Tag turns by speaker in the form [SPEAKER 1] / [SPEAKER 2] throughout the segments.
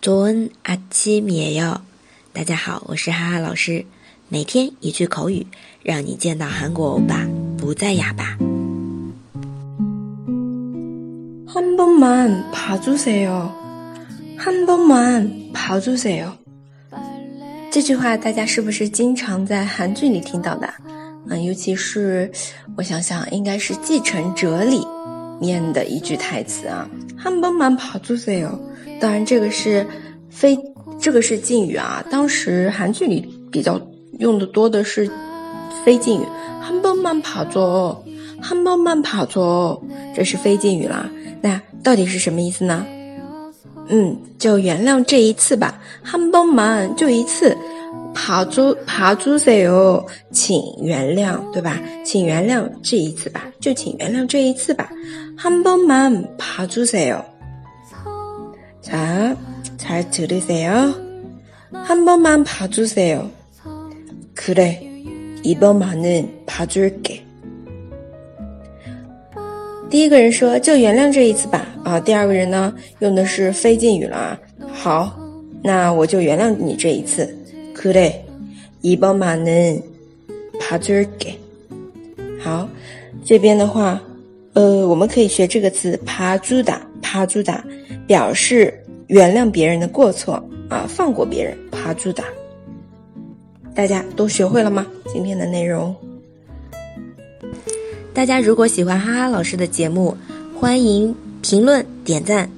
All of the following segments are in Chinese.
[SPEAKER 1] 좋은아침이에 요。 大家好，我是哈哈老师，每天一句口语，让你见到韩国欧巴不再哑巴。
[SPEAKER 2] 한번만봐주세 요， 한번만봐주세 요。 这句话大家是不是经常在韩剧里听到的？嗯，尤其是我想想，应该是《继承者》里 面的一句台词啊，한번만봐주세 요。 当然，这个是非这个是敬语啊。当时韩剧里比较用的多的是非敬语，한번만봐 줘， 한번만봐 줘， 这是非敬语啦。那到底是什么意思呢？嗯，就原谅这一次吧，한번만就一次，봐줘봐주세 요， 请原谅，对吧？请原谅这一次吧，就请原谅这一次吧，한번만봐주세 요。 자, 잘 들으세요. 한 번만 봐주세요. 그래, 이번만은 봐줄게. 第一个人说就原谅这一次吧啊第二个人呢用的是非敬语了好那我就原谅你这一次 그래 이번만은 봐줄게 好这边的话呃我们可以学这个词봐주다 봐주다表示原谅别人的过错啊，放过别人，爬住的。大家都学会了吗？今天的内容。
[SPEAKER 1] 大家如果喜欢哈哈老师的节目，欢迎评论点赞。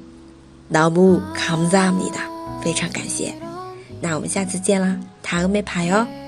[SPEAKER 1] 너무감사합니 다， 非常感谢。那我们下次见啦， 塔个没爬哟。